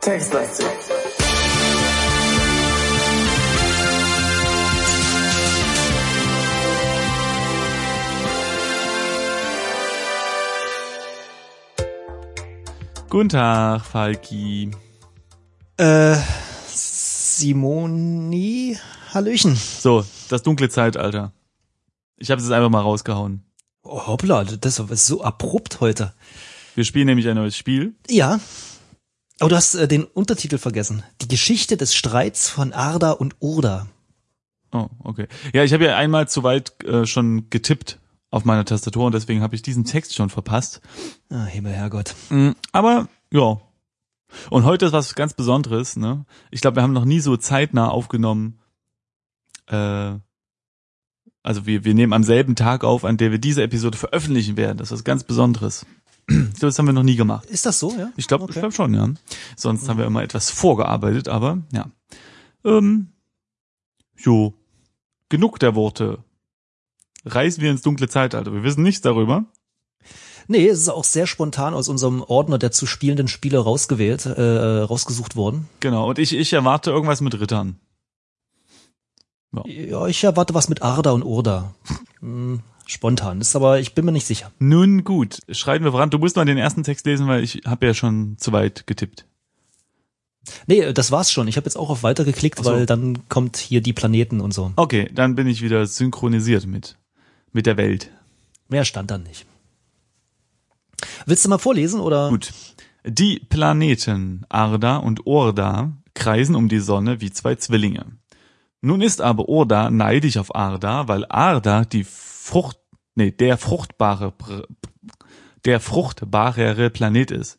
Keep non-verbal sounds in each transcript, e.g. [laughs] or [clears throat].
Textlastig. Guten Tag, Falki. Äh, Simoni, Hallöchen. So, das dunkle Zeitalter. Ich habe es jetzt einfach mal rausgehauen. Oh, hoppla, das ist so abrupt heute. Wir spielen nämlich ein neues Spiel. Ja. Aber du hast äh, den Untertitel vergessen. Die Geschichte des Streits von Arda und Urda. Oh, okay. Ja, ich habe ja einmal zu weit äh, schon getippt auf meiner Tastatur und deswegen habe ich diesen Text schon verpasst. Ah, Himmel, Herrgott. Mm, Aber ja. Und heute ist was ganz Besonderes, ne? Ich glaube, wir haben noch nie so zeitnah aufgenommen. Äh, also wir, wir nehmen am selben Tag auf, an der wir diese Episode veröffentlichen werden. Das ist was ganz Besonderes. Ich glaube, das haben wir noch nie gemacht. Ist das so, ja? Ich glaube, ich Okay. glaube schon, ja. Sonst haben wir immer etwas vorgearbeitet, aber ja. Ähm, jo. Genug der Worte. Reisen wir ins dunkle Zeitalter. Wir wissen nichts darüber. Nee, es ist auch sehr spontan aus unserem Ordner der zu spielenden Spiele rausgewählt, äh, rausgesucht worden. Genau. Und ich, ich erwarte irgendwas mit Rittern. Ja, ich erwarte was mit Arda und Urda. Hm, spontan, ist aber, ich bin mir nicht sicher. Nun gut, schreiten wir voran. Du musst mal den ersten Text lesen, weil ich habe ja schon zu weit getippt. Nee, das war's schon. Ich habe jetzt auch auf Weiter geklickt, so. weil dann kommt hier die Planeten und so. Okay, dann bin ich wieder synchronisiert mit mit der Welt. Mehr stand dann nicht. Willst du mal vorlesen oder? Gut. Die Planeten Arda und Orda kreisen um die Sonne wie zwei Zwillinge. Nun ist aber Orda neidisch auf Arda, weil Arda die Frucht, nee, der fruchtbare, der fruchtbarere Planet ist.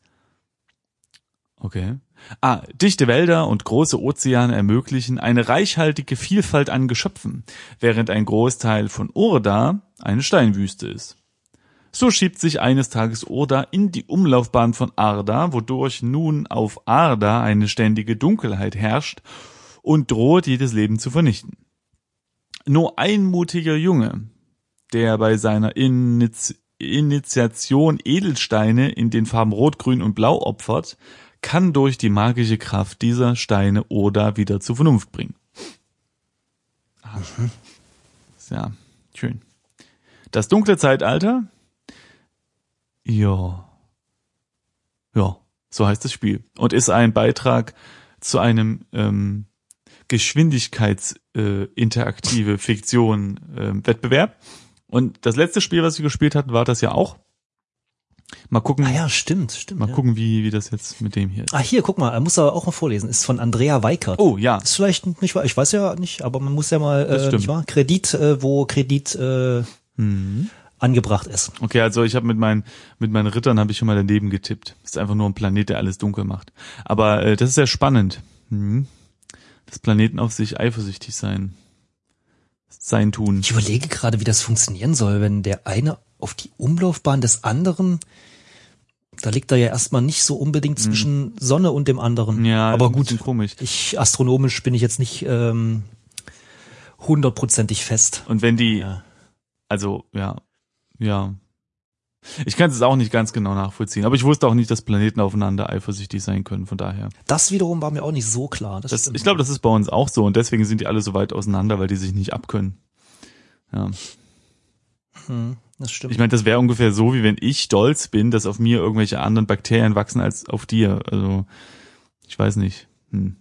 Okay. Ah, dichte Wälder und große Ozeane ermöglichen eine reichhaltige Vielfalt an Geschöpfen, während ein Großteil von Orda eine Steinwüste ist. So schiebt sich eines Tages Orda in die Umlaufbahn von Arda, wodurch nun auf Arda eine ständige Dunkelheit herrscht und droht, jedes Leben zu vernichten. Nur ein mutiger Junge, der bei seiner Iniz Initiation Edelsteine in den Farben Rot, Grün und Blau opfert, kann durch die magische Kraft dieser Steine Oda wieder zur Vernunft bringen. Ah. Ja, schön. Das dunkle Zeitalter? Ja. Ja, so heißt das Spiel. Und ist ein Beitrag zu einem ähm, Geschwindigkeits-interaktive äh, interaktive Fiktion ähm, Wettbewerb. Und das letzte Spiel, was wir gespielt hatten, war das ja auch. Mal gucken, Ah ja, stimmt, stimmt. mal ja. gucken, wie, wie das jetzt mit dem hier ist. Ah, hier, guck mal, er muss aber auch mal vorlesen. Ist von Andrea Weikert. Oh ja, Ist vielleicht nicht wahr, ich weiß ja nicht, aber man muss ja mal, Das äh, stimmt. nicht wahr? Kredit, äh, wo Kredit äh, Mhm. angebracht ist. Okay, also ich habe mit meinen mit meinen Rittern habe ich schon mal daneben getippt. Ist einfach nur ein Planet, der alles dunkel macht. Aber äh, das ist sehr spannend. Mhm. Das Planeten auf sich eifersüchtig sein. Sein tun. Ich überlege gerade, wie das funktionieren soll, wenn der eine auf die Umlaufbahn des anderen, da liegt er ja erstmal nicht so unbedingt zwischen Sonne und dem anderen. Hm. Ja, aber gut, komisch. ich astronomisch bin ich jetzt nicht ähm, hundertprozentig fest. Und wenn die, Ja. also ja, ja. Ich kann es auch nicht ganz genau nachvollziehen, aber ich wusste auch nicht, dass Planeten aufeinander eifersüchtig sein können. Von daher, Das wiederum war mir auch nicht so klar. Das das, ich glaube, das ist bei uns auch so und deswegen sind die alle so weit auseinander, weil die sich nicht abkönnen. Ja. Hm, das stimmt. Ich meine, das wäre ungefähr so, wie wenn ich stolz bin, dass auf mir irgendwelche anderen Bakterien wachsen als auf dir. Also, ich weiß nicht. Hm.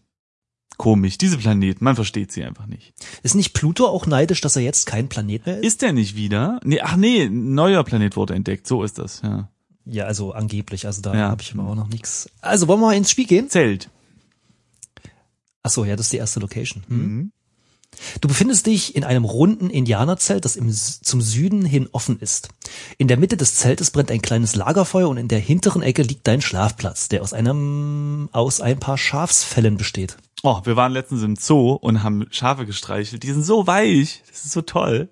Komisch. Diese Planeten, man versteht sie einfach nicht. ist nicht Pluto auch neidisch, dass er jetzt kein Planet mehr ist? Ist der nicht wieder? Nee, ach nee, ein neuer Planet wurde entdeckt. So ist das, ja. Ja, also angeblich. Also da Ja. habe ich aber auch noch nichts. Also wollen wir mal ins Spiel gehen? Zelt. Ach so, ja, das ist die erste Location. Hm. Mhm. Du befindest dich in einem runden Indianerzelt, das im, zum Süden hin offen ist. In der Mitte des Zeltes brennt ein kleines Lagerfeuer und in der hinteren Ecke liegt dein Schlafplatz, der aus einem, aus ein paar Schafsfällen besteht. Oh, wir waren letztens im Zoo und haben Schafe gestreichelt. Die sind so weich. Das ist so toll.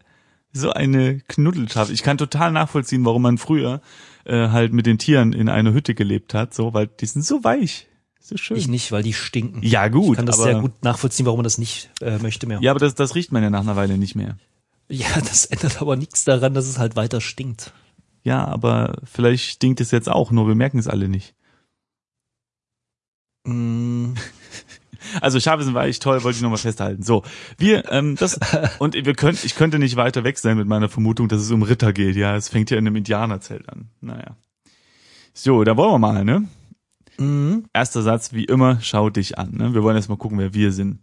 So eine Knuddelschafe. Ich kann total nachvollziehen, warum man früher äh, halt mit den Tieren in einer Hütte gelebt hat, so, weil die sind so weich. Das schön. Ich nicht, weil die stinken. Ja, gut, Ich kann das sehr gut nachvollziehen, warum man das nicht äh, möchte mehr. ja, aber das, das riecht man ja nach einer Weile nicht mehr. ja, [laughs] das ändert aber nichts daran, dass es halt weiter stinkt. Ja, aber vielleicht stinkt es jetzt auch, nur wir merken es alle nicht. Mm, [laughs] Also Scharfe sind weich, toll, wollte ich nochmal festhalten. So, wir, ähm, das, [laughs] und wir können, ich könnte nicht weiter weg sein mit meiner Vermutung, dass es um Ritter geht. Ja, es fängt ja in einem Indianerzelt an. Naja. So, da wollen wir mal, ne? Mm, Erster Satz, wie immer, schau dich an. Ne? Wir wollen erst mal gucken, wer wir sind.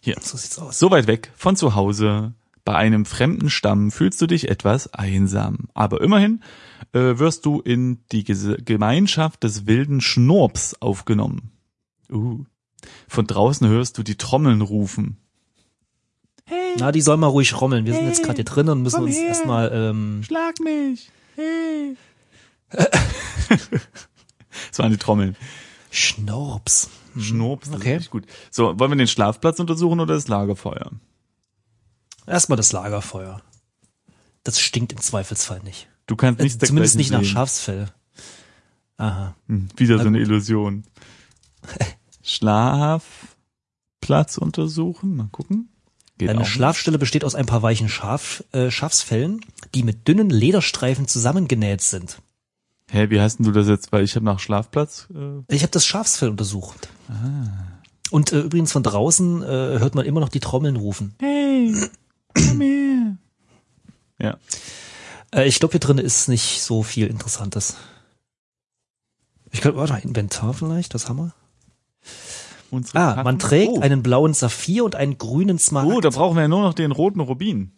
Hier. so sieht's aus. So weit weg von zu Hause, bei einem fremden Stamm fühlst du dich etwas einsam. Aber immerhin äh, wirst du in die Ges Gemeinschaft des wilden Schnurps aufgenommen. Uh. Von draußen hörst du die Trommeln rufen. Hey, Na, die sollen mal ruhig rommeln. Wir sind jetzt Hey, gerade hier drin und müssen komm uns her. erstmal ähm, schlag mich. Hey. [laughs] das waren die Trommeln. Schnorps. Schnurps, das Okay. ist gut. So, wollen wir den Schlafplatz untersuchen oder das Lagerfeuer? Erstmal das Lagerfeuer. Das stinkt im Zweifelsfall nicht. Du kannst Äh, nichts Zumindest nicht nach sehen. Schafsfell. Aha. Hm, wieder so eine gut. Illusion. [laughs] Schlafplatz untersuchen, mal gucken. Geht Deine. Schlafstelle besteht aus ein paar weichen Schaf, äh, Schafsfellen, die mit dünnen Lederstreifen zusammengenäht sind. Hä, wie heißt denn du das jetzt? Weil ich habe nach Schlafplatz. Äh, Ich habe das Schafsfell untersucht. Ah. Und äh, übrigens von draußen äh, hört man immer noch die Trommeln rufen. hey, komm her. [clears throat] Ja. Äh, ich glaube, hier drin ist nicht so viel Interessantes. Ich glaube, warte, Inventar vielleicht, das haben wir. Unsere Ah, Karten- man trägt oh. einen blauen Saphir und einen grünen Smaragd. Oh, da brauchen wir ja nur noch den roten Rubin.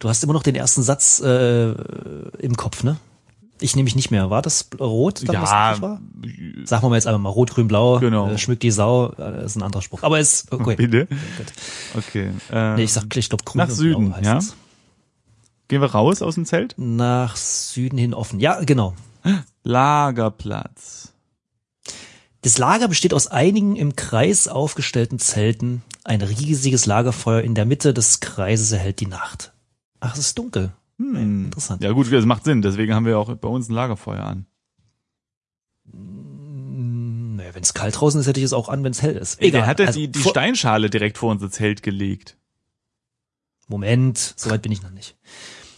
Du hast immer noch den ersten Satz äh, im Kopf, ne? Ich nehme mich nicht mehr. War das rot, dann, Ja, war? Sagen wir mal jetzt einfach mal rot, grün, blau. Genau. Äh, schmückt die Sau. Äh, das ist ein anderer Spruch. Aber ist okay. bitte. Gut. Okay. Äh, Nee, ich sag, ich glaube grün nach Süden, blau heißt ja? es. Gehen wir raus aus dem Zelt? Nach Süden hin offen. Ja, genau. Lagerplatz. Das Lager besteht aus einigen im Kreis aufgestellten Zelten. Ein riesiges Lagerfeuer in der Mitte des Kreises erhält die Nacht. Ach, es ist dunkel. Hm. Interessant. Ja gut, das macht Sinn. Deswegen haben wir auch bei uns ein Lagerfeuer an. Hm, Naja, wenn es kalt draußen ist, hätte ich es auch an, wenn es hell ist. Ey, der hat ja Also, die, die Steinschale direkt vor unser Zelt gelegt. Moment, soweit bin ich noch nicht.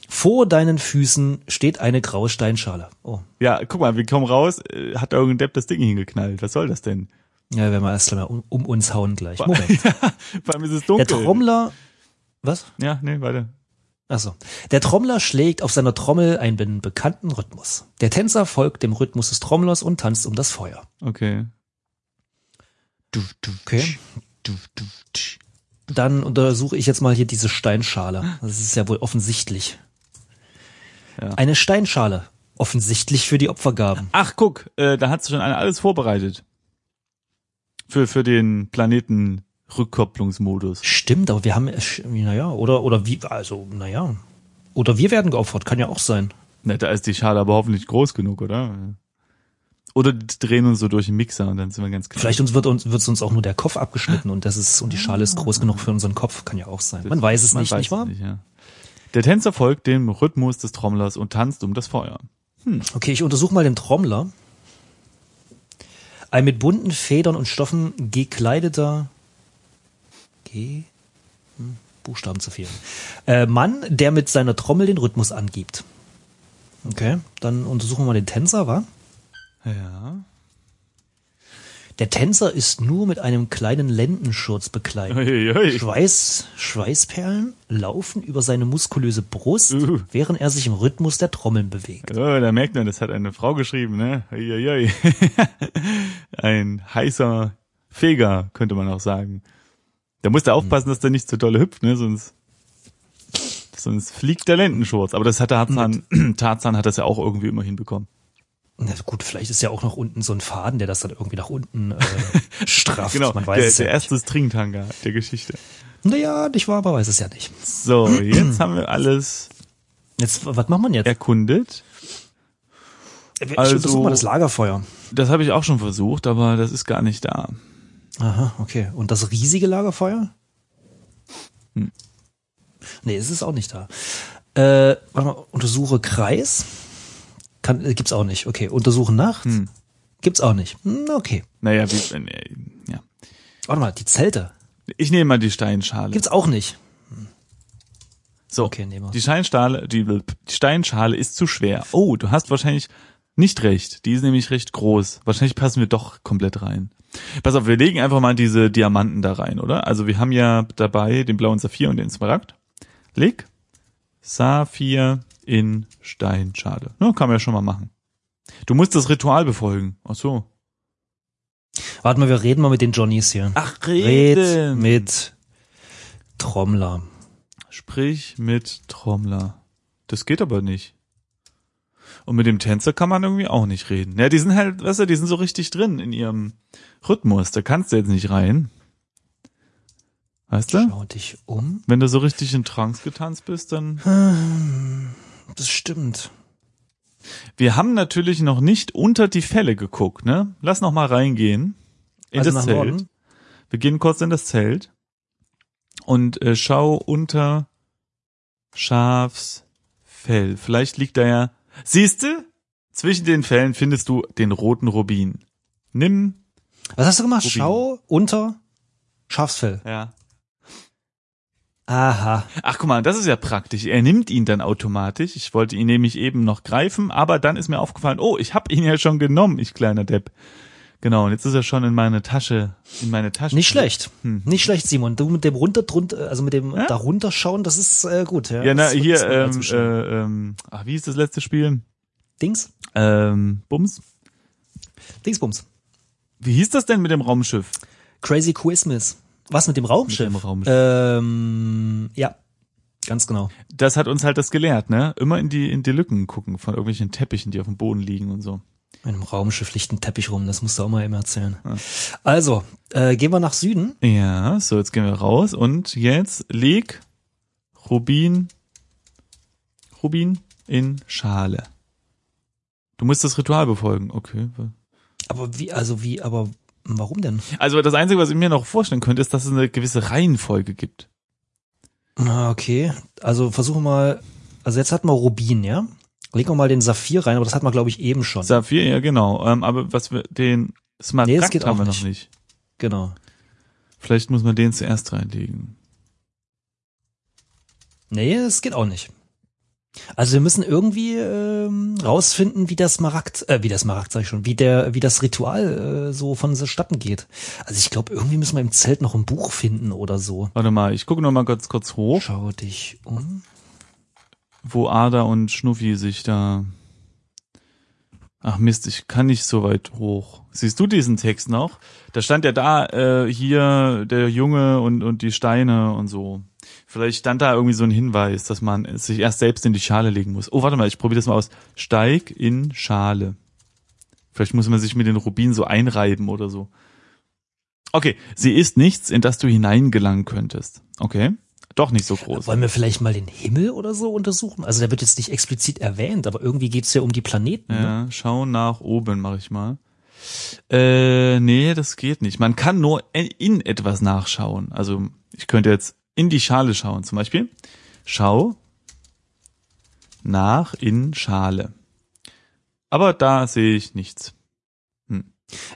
Vor deinen Füßen steht eine graue Steinschale. Oh, Ja, guck mal, wir kommen raus, äh, hat da irgendein Depp das Ding hingeknallt. Was soll das denn? ja, werden wir erst mal um, um uns hauen gleich. Moment. [laughs] Vor allem ist es dunkel. Der Trommler, was? Ja, nee, weiter. Achso. Der Trommler schlägt auf seiner Trommel einen bekannten Rhythmus. Der Tänzer folgt dem Rhythmus des Trommlers und tanzt um das Feuer. Okay. Okay. Dann untersuche ich jetzt mal hier diese Steinschale. Das ist ja wohl offensichtlich. Ja. Eine Steinschale. Offensichtlich für die Opfergaben. Ach, guck, äh, da hat schon einer alles vorbereitet. Für, für den Planeten Rückkopplungsmodus. Stimmt, aber wir haben, naja, oder, oder wie, also, naja. Oder wir werden geopfert, kann ja auch sein. Na, da ist die Schale aber hoffentlich groß genug, oder? Oder die drehen uns so durch den Mixer und dann sind wir ganz klar. Vielleicht uns wird uns, wird uns auch nur der Kopf abgeschnitten und das ist, und die Schale ist groß genug für unseren Kopf, kann ja auch sein. Man weiß es nicht, weiß nicht wahr? es ja. Der Tänzer folgt dem Rhythmus des Trommlers und tanzt um das Feuer. Okay, ich untersuche mal den Trommler. Ein mit bunten Federn und Stoffen gekleideter G hm, Buchstaben zu viel. Äh, Mann, der mit seiner Trommel den Rhythmus angibt. Okay, dann untersuchen wir mal den Tänzer, wa? Ja. Der Tänzer ist nur mit einem kleinen Lendenschurz bekleidet. Uiuiui. Schweiß, Schweißperlen laufen über seine muskulöse Brust, Uh. während er sich im Rhythmus der Trommeln bewegt. Oh, da merkt man, das hat eine Frau geschrieben, ne? Uiuiui. [laughs] Ein heißer Feger, könnte man auch sagen. Da muss der aufpassen, dass der nicht zu dolle hüpft, ne? Sonst, sonst fliegt der Lendenschurz. Aber das hat der Tarzan, Tarzan [clears throat] hat das ja auch irgendwie immer hinbekommen. Na gut, vielleicht ist ja auch noch unten so ein Faden, der das dann irgendwie nach unten äh, [laughs] strafft. Genau, Man weiß der, es der ja erste Stringtanga der Geschichte. Naja, nicht wahr, aber weiß es ja nicht. So, jetzt haben wir alles Jetzt, was macht man jetzt? erkundet. Ich also- untersuche mal das Lagerfeuer. Das habe ich auch schon versucht, aber das ist gar nicht da. Aha, okay. Und das riesige Lagerfeuer? Hm. Nee, es ist auch nicht da. Äh, warte mal, untersuche Kreis. Kann, äh, gibt's auch nicht. Okay, untersuche Nacht. Hm. Gibt's auch nicht. Hm, okay. Naja, wie, äh, ja. Warte mal, die Zelte. Ich nehme mal die Steinschale. Gibt's auch nicht. so, Okay, nehmen wir. die Steinschale, die, die Steinschale ist zu schwer. Oh, du hast wahrscheinlich nicht recht. Die ist nämlich recht groß. Wahrscheinlich passen wir doch komplett rein. Pass auf, wir legen einfach mal diese Diamanten da rein, oder? Also wir haben ja dabei den blauen Saphir und den Smaragd. Leg Saphir in Steinschale. Ja, kann man ja schon mal machen. Du musst das Ritual befolgen. Ach so. Warte mal, wir reden mal mit den Johnnies hier. Ach, Red mit Trommler. Sprich mit Trommler. Das geht aber nicht. Und mit dem Tänzer kann man irgendwie auch nicht reden. Ja, die sind halt, weißt du, die sind so richtig drin in ihrem Rhythmus. Da kannst du jetzt nicht rein. Weißt du? Schau dich um. Wenn du so richtig in Trance getanzt bist, dann. Das stimmt. Wir haben natürlich noch nicht unter die Fälle geguckt, ne? Lass noch mal reingehen. In Also das Zelt. Norden? Wir gehen kurz in das Zelt und äh, schau unter Schafsfell. Vielleicht liegt da ja. Siehste? Zwischen den Fällen findest du den roten Rubin. Nimm. Was hast du gemacht? Rubin. Schau unter Schafsfell. Ja. Aha. Ach guck mal, das ist ja praktisch. Er nimmt ihn dann automatisch. Ich wollte ihn nämlich eben noch greifen, aber dann ist mir aufgefallen, oh, ich habe ihn ja schon genommen, ich kleiner Depp. Genau, und jetzt ist er schon in meine Tasche, in meine Tasche. Nicht schlecht. Hm. Nicht schlecht, Simon. Du mit dem runter drunter, also mit dem Ja? darunter schauen, das ist äh, gut. Ja, Ja, na, hier, ähm, äh, ähm, ach, wie ist das letzte Spiel? Dings, Ähm, Bums? Dingsbums. Wie hieß das denn mit dem Raumschiff? Crazy Christmas. Was mit dem Raumschiff? Mit dem Raumschiff. Ähm, ja, ganz genau. Das hat uns halt das gelehrt, ne? Immer in die, in die Lücken gucken von irgendwelchen Teppichen, die auf dem Boden liegen und so. Mit einem Raumschiff liegt ein Teppich rum, das musst du auch mal eben erzählen. Ja. Also, äh, gehen wir nach Süden. Ja, so, jetzt gehen wir raus und jetzt leg Rubin, Rubin in Schale. Du musst das Ritual befolgen, okay. Aber wie, also wie, aber warum denn? Also das Einzige, was ich mir noch vorstellen könnte, ist, dass es eine gewisse Reihenfolge gibt. Okay. Also versuchen wir mal, also jetzt hatten wir Rubin, ja? Legen wir mal den Saphir rein, aber das hatten wir, glaube ich, eben schon. Saphir, ja genau. Ähm, aber was wir, den Smaragd Nee, das geht haben auch wir nicht. noch nicht. genau. Vielleicht muss man den zuerst reinlegen. Nee, es geht auch nicht. Also wir müssen irgendwie ähm, rausfinden, wie das Smaragd, äh, wie das Smaragd sag ich schon, wie der, wie das Ritual äh, so vonstatten geht. Also ich glaube, irgendwie müssen wir im Zelt noch ein Buch finden oder so. Warte mal, ich gucke noch mal ganz kurz hoch, Schau dich um. Wo Ada und Schnuffi sich da. Ach Mist, ich kann nicht so weit hoch. Siehst du diesen Text noch? Da stand ja da äh, hier der Junge und und die Steine und so. Vielleicht stand da irgendwie so ein Hinweis, dass man sich erst selbst in die Schale legen muss. Oh, warte mal, ich probiere das mal aus. Steig in Schale. Vielleicht muss man sich mit den Rubinen so einreiben oder so. Okay, sie ist nichts, in das du hineingelangen könntest. Okay, doch nicht so groß. Wollen wir vielleicht mal den Himmel oder so untersuchen? Also der wird jetzt nicht explizit erwähnt, aber irgendwie geht's ja um die Planeten. Ne? Ja, schau nach oben, mache ich mal. Äh, nee, das geht nicht. Man kann nur in etwas nachschauen. Also ich könnte jetzt in die Schale schauen, zum Beispiel. Schau nach in Schale. Aber da sehe ich nichts.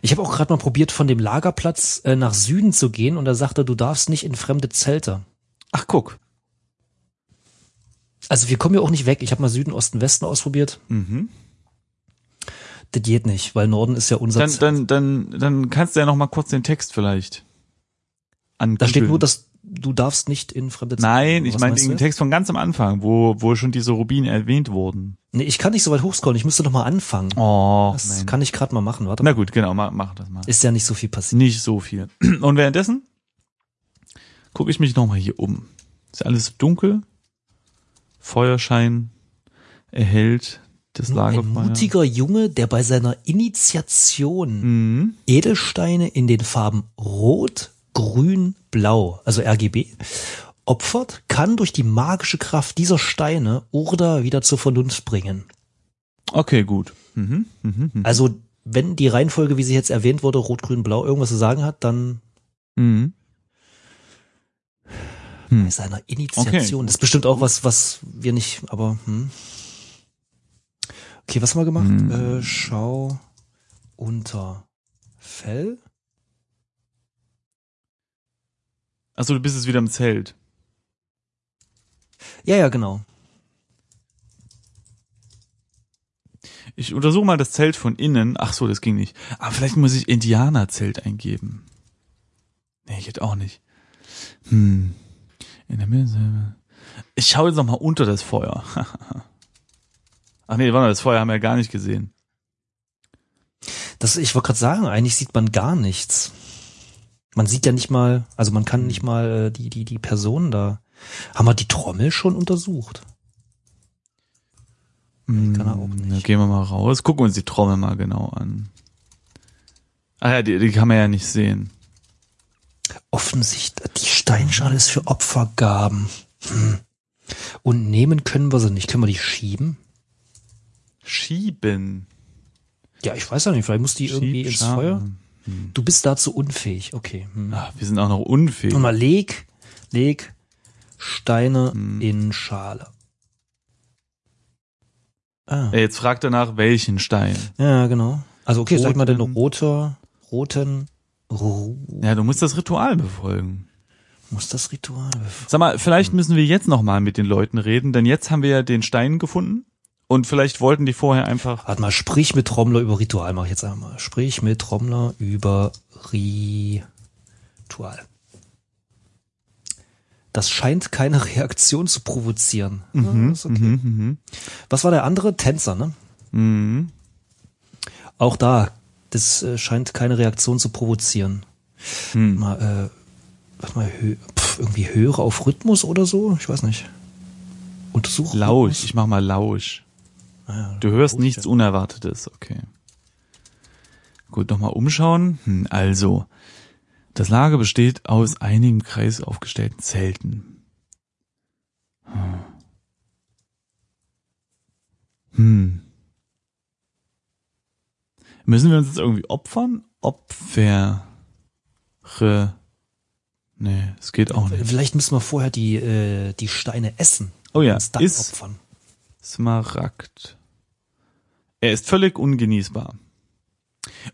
Ich habe auch gerade mal probiert, von dem Lagerplatz äh, nach Süden zu gehen und da sagte, du darfst nicht in fremde Zelte. Ach, guck. Also wir kommen ja auch nicht weg. Ich habe mal Süden, Osten, Westen ausprobiert. Mhm. Das geht nicht, weil Norden ist ja unser Dann, Zelt. dann, dann, dann kannst du ja noch mal kurz den Text vielleicht. Da steht nur, dass du darfst nicht in fremde Zelte. Nein, ich meine den? Text von ganz am Anfang, wo, wo schon diese Rubine erwähnt wurden. Nee, ich kann nicht so weit hochscrollen. Ich müsste noch mal anfangen. Oh, das Mensch. kann ich gerade mal machen. Warte Na mal. gut, genau, mach, mach das mal. Ist ja nicht so viel passiert. Nicht so viel. [clears throat] Und währenddessen gucke ich mich nochmal hier um. Ist alles dunkel. Feuerschein erhellt das Nur ein Lagerfeuer. mutiger Junge, der bei seiner Initiation Mhm. Edelsteine in den Farben Rot, Grün, Blau, also RGB, opfert, kann durch die magische Kraft dieser Steine Urda wieder zur Vernunft bringen. Okay, gut. Mhm. Mhm. Mhm. Also wenn die Reihenfolge, wie sie jetzt erwähnt wurde, Rot, Grün, Blau irgendwas zu sagen hat, dann Mhm. Hm. bei seiner Initiation. Das ist bestimmt auch was, was wir nicht, aber hm. Okay, was haben wir gemacht? Hm. Äh, schau unter Fell. Achso, du bist jetzt wieder im Zelt. Ja, ja, genau. Ich untersuche mal das Zelt von innen. Ach so, das ging nicht. Aber vielleicht muss ich Indianerzelt eingeben. Nee, ich hätte auch nicht. Hm. In der Mitte. Ich schaue jetzt noch mal unter das Feuer. [laughs] Ach nee, warte das Feuer haben wir ja gar nicht gesehen. Das, ich wollte gerade sagen, eigentlich sieht man gar nichts. Man sieht ja nicht mal, also man kann nicht mal äh, die, die, die Person da. Haben wir die Trommel schon untersucht? Nee, kann er auch Hm, nicht. Da gehen wir mal raus. Gucken wir uns die Trommel mal genau an. Ah ja, die, die kann man ja nicht sehen. Offensichtlich, die Steinschale ist für Opfergaben. Hm. Und nehmen können wir sie nicht. Können wir die schieben? Schieben. Ja, ich weiß ja nicht. Vielleicht muss die irgendwie ins. Feuer. Du bist dazu unfähig. Okay. Hm. Ah, wir sind auch noch unfähig. Und mal leg, leg Steine Hm. in Schale. Ah. Äh, Jetzt fragt er nach welchen Stein. Ja, genau. Also okay, sag mal den Roten. roter, roten, Ja, du musst das Ritual befolgen. muss das Ritual. bef- Sag mal, vielleicht müssen wir jetzt noch mal mit den Leuten reden, denn jetzt haben wir ja den Stein gefunden und vielleicht wollten die vorher einfach. Warte mal, sprich mit Trommler über Ritual, mach ich jetzt einmal. Sprich mit Trommler über Ritual. Das scheint keine [laughs] Reaktion zu provozieren. Ja, ist okay. Mhm, mhm, Was war der andere? Tänzer, ne? mhm. Auch da, das äh, scheint keine Reaktion zu provozieren. Hm. Mal, äh, warte mal, hö pf, irgendwie höre auf Rhythmus oder so? Ich weiß nicht. Untersuch. Lausch, Rhythmus? ich mach mal Lausch. Ah ja, Du hörst Lausch, nichts ja. Unerwartetes, okay. Gut, nochmal umschauen. Hm, also, das Lager besteht aus einigen Kreis aufgestellten Zelten. Hm. Müssen wir uns jetzt irgendwie opfern? Opfer. Nee, es geht auch nicht. Vielleicht müssen wir vorher die, äh, die Steine essen. Oh ja, dann ist opfern. Smaragd. Er ist völlig ungenießbar.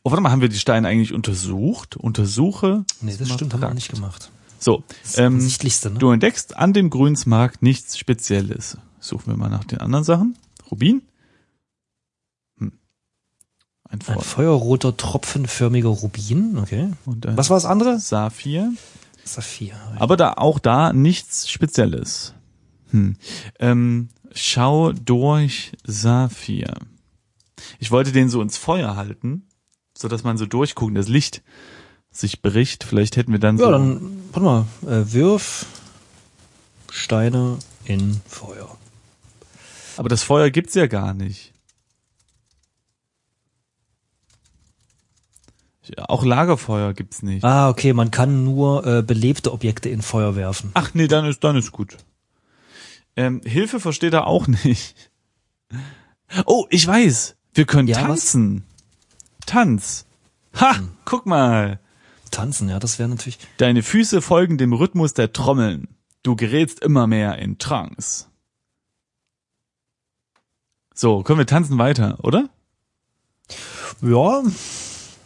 Oh, warte mal, haben wir die Steine eigentlich untersucht? Untersuche. Nee, das stimmt, haben wir Smaragd. nicht gemacht. So, ähm, ne? du entdeckst an dem grünen Smaragd nichts Spezielles. Suchen wir mal nach den anderen Sachen. Rubin? Ein Ein Feuer. feuerroter, tropfenförmiger Rubin, okay. Ein Was war das andere? Saphir. Saphir. Aber da auch da nichts Spezielles. Hm. Ähm, schau durch Saphir. Ich wollte den so ins Feuer halten, so dass man so durchgucken, das Licht sich bricht. Vielleicht hätten wir dann so. Ja, dann, warte mal, äh, wirf Steine in Feuer. Aber das Feuer gibt's ja gar nicht. Auch Lagerfeuer gibt's nicht. Ah, okay, man kann nur äh, belebte Objekte in Feuer werfen. Ach nee, dann ist dann ist gut. Ähm, Hilfe versteht er auch [laughs] nicht. Oh, ich weiß. Wir können Ja, was? tanzen. Tanz. Ha, guck mal. Tanzen, ja, das wäre natürlich. Deine Füße folgen dem Rhythmus der Trommeln. Du gerätst immer mehr in Trance. So, können wir tanzen weiter, oder? Ja,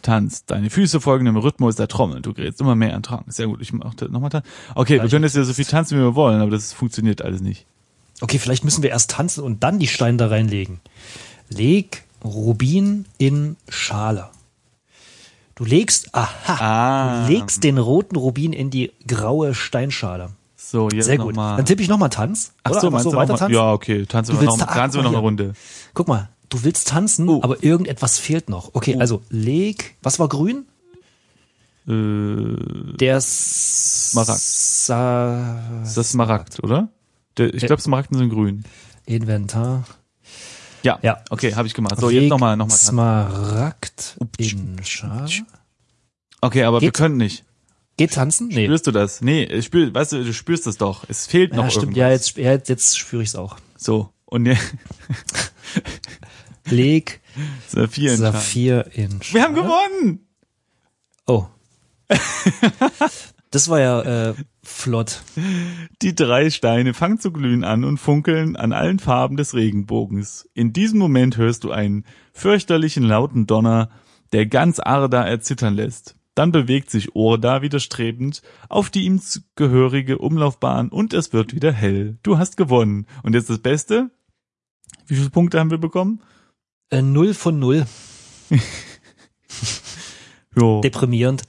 Tanz. Deine Füße folgen dem Rhythmus der Trommel. Du gerätst immer mehr in Trance. Sehr gut, ich mach das nochmal tanzen. Okay, wir können jetzt ja so viel tanzen, wie wir wollen, aber das funktioniert alles nicht. okay, vielleicht müssen wir erst tanzen und dann die Steine da reinlegen. Leg Rubin in Schale. Du legst, aha, Ah. du legst den roten Rubin in die graue Steinschale. So, jetzt Sehr gut. nochmal. Dann tippe ich nochmal Tanz. Ach oder? so, Einfach meinst du weiter noch mal? tanzen? Ja, okay, tanzen Du wir noch, willst da- tanzen wir noch eine. Runde. Guck mal, du willst tanzen, Oh. aber irgendetwas fehlt noch. Okay, also leg, was war grün? Äh, Der Smaragd. Sa ist das Smaragd, oder? Der, ich Ja. glaube, Smaragden sind grün. Inventar. Ja, Ja. okay, habe ich gemacht. So, Leg jetzt nochmal, nochmal. tanzen. Smaragd in Schale. Okay, aber wir Geht? können nicht. Geht tanzen? Nee. Spürst du das? Nee, ich spür, weißt du, du spürst es doch. Es fehlt noch Ja, stimmt. irgendwas. Ja, jetzt, ja, jetzt spüre ich es auch. So, und ne, [laughs] Leg Saphir. Saphir in Schale. Wir haben gewonnen! Oh. Das war ja äh, flott. Die drei Steine fangen zu glühen an und funkeln an allen Farben des Regenbogens. In diesem Moment hörst du einen fürchterlichen lauten Donner, der ganz Arda erzittern lässt. Dann bewegt sich Orda widerstrebend auf die ihm gehörige Umlaufbahn und es wird wieder hell. Du hast gewonnen. Und jetzt das Beste? Wie viele Punkte haben wir bekommen? Äh, null von null. [laughs] jo. Deprimierend.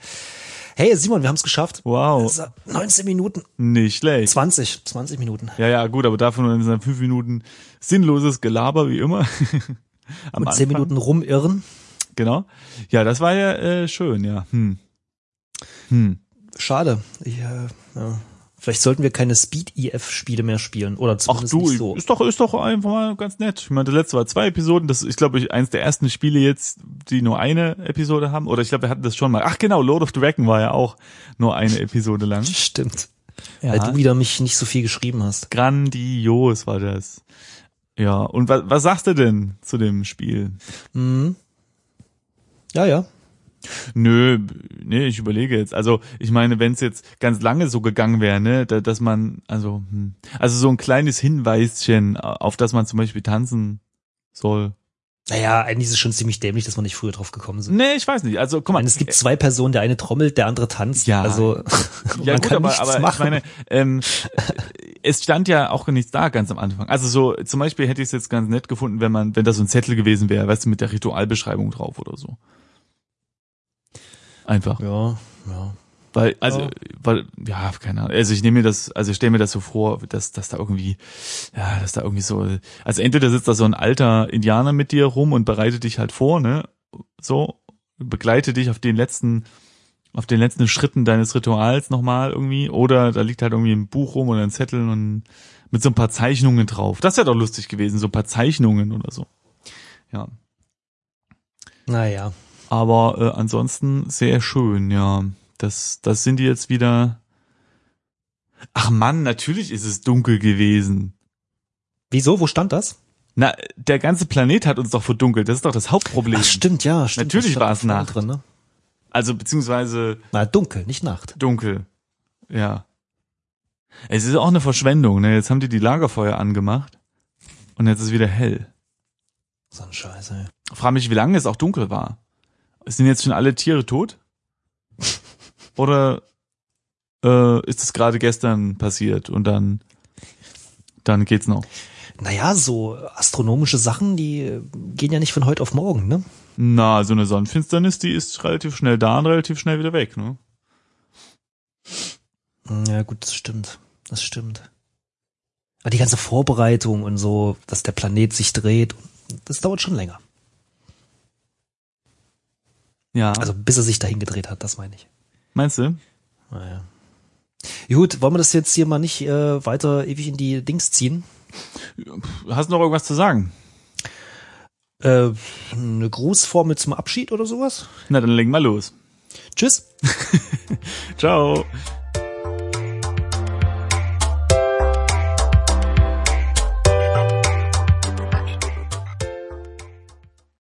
Hey Simon, wir haben es geschafft. Wow. 19 Minuten. Nicht schlecht. 20, 20 Minuten. Ja, ja, gut, aber davon sind dann fünf Minuten sinnloses Gelaber, wie immer. [laughs] Am Und zehn Minuten rumirren. Genau. Ja, das war ja äh, schön, ja. Hm. Hm. Schade. Ich, äh, ja. Vielleicht sollten wir keine Speed-EF-Spiele mehr spielen. Oder zumindest Ach du, nicht so. ist doch, ist doch einfach mal ganz nett. Ich meine, das letzte war zwei Episoden. Das ist, glaube ich, eins der ersten Spiele jetzt, die nur eine Episode haben. Oder ich glaube, wir hatten das schon mal. Ach genau, Lord of the Dragon war ja auch nur eine Episode lang. [laughs] Stimmt. Ja. Weil du wieder mich nicht so viel geschrieben hast. Grandios war das. Ja, und was, was sagst du denn zu dem Spiel? Mhm. Ja, ja. Nö, nee, ich überlege jetzt. Also ich meine, wenn es jetzt ganz lange so gegangen wäre, ne, da, dass man, also, hm, also so ein kleines Hinweischen, auf das man zum Beispiel tanzen soll. Naja, eigentlich ist es schon ziemlich dämlich, dass man nicht früher drauf gekommen sind. Nee, ich weiß nicht. Also guck mal. Meine, es gibt zwei Personen, der eine trommelt, der andere tanzt. Ja, also [laughs] [laughs] ja gut, aber, aber machen. ich meine, ähm, [laughs] es stand ja auch nichts da ganz am Anfang. Also so zum Beispiel hätte ich es jetzt ganz nett gefunden, wenn man, wenn da so ein Zettel gewesen wäre, weißt du, mit der Ritualbeschreibung drauf oder so. Einfach. Ja, ja. Weil, also, ja. weil, ja, keine Ahnung. Also ich nehme mir das, also ich stelle mir das so vor, dass, dass da irgendwie, ja, dass da irgendwie so, also entweder sitzt da so ein alter Indianer mit dir rum und bereitet dich halt vor, ne, so, begleite dich auf den letzten, auf den letzten Schritten deines Rituals nochmal irgendwie, oder da liegt halt irgendwie ein Buch rum oder ein Zettel und mit so ein paar Zeichnungen drauf. Das wäre doch lustig gewesen, so ein paar Zeichnungen oder so. Ja. Naja. Aber äh, ansonsten sehr schön, ja. Das, das sind die jetzt wieder. Ach Mann, natürlich ist es dunkel gewesen. Wieso? Wo stand das? Na, der ganze Planet hat uns doch verdunkelt. Das ist doch das Hauptproblem. Ach, stimmt, ja. Stimmt, Natürlich war es Nacht. Drin, ne? Also beziehungsweise. Na, dunkel, nicht Nacht. Dunkel. Ja. Es ist auch eine Verschwendung. Ne? Jetzt haben die die Lagerfeuer angemacht und jetzt ist wieder hell. So ein Scheiße. Frag mich, wie lange es auch dunkel war. Sind jetzt schon alle Tiere tot? Oder äh, ist es gerade gestern passiert und dann, dann geht's noch? Naja, so astronomische Sachen, die gehen ja nicht von heute auf morgen, ne? Na, so eine Sonnenfinsternis, die ist relativ schnell da und relativ schnell wieder weg, ne? Ja, gut, das stimmt. Das stimmt. Aber die ganze Vorbereitung und so, dass der Planet sich dreht, das dauert schon länger. Ja. Also bis er sich dahin gedreht hat, das meine ich. Meinst du? Naja. Gut, wollen wir das jetzt hier mal nicht äh, weiter ewig in die Dings ziehen? Hast du noch irgendwas zu sagen? Äh, eine Grußformel zum Abschied oder sowas? Na, dann legen wir los. Tschüss. [laughs] Ciao.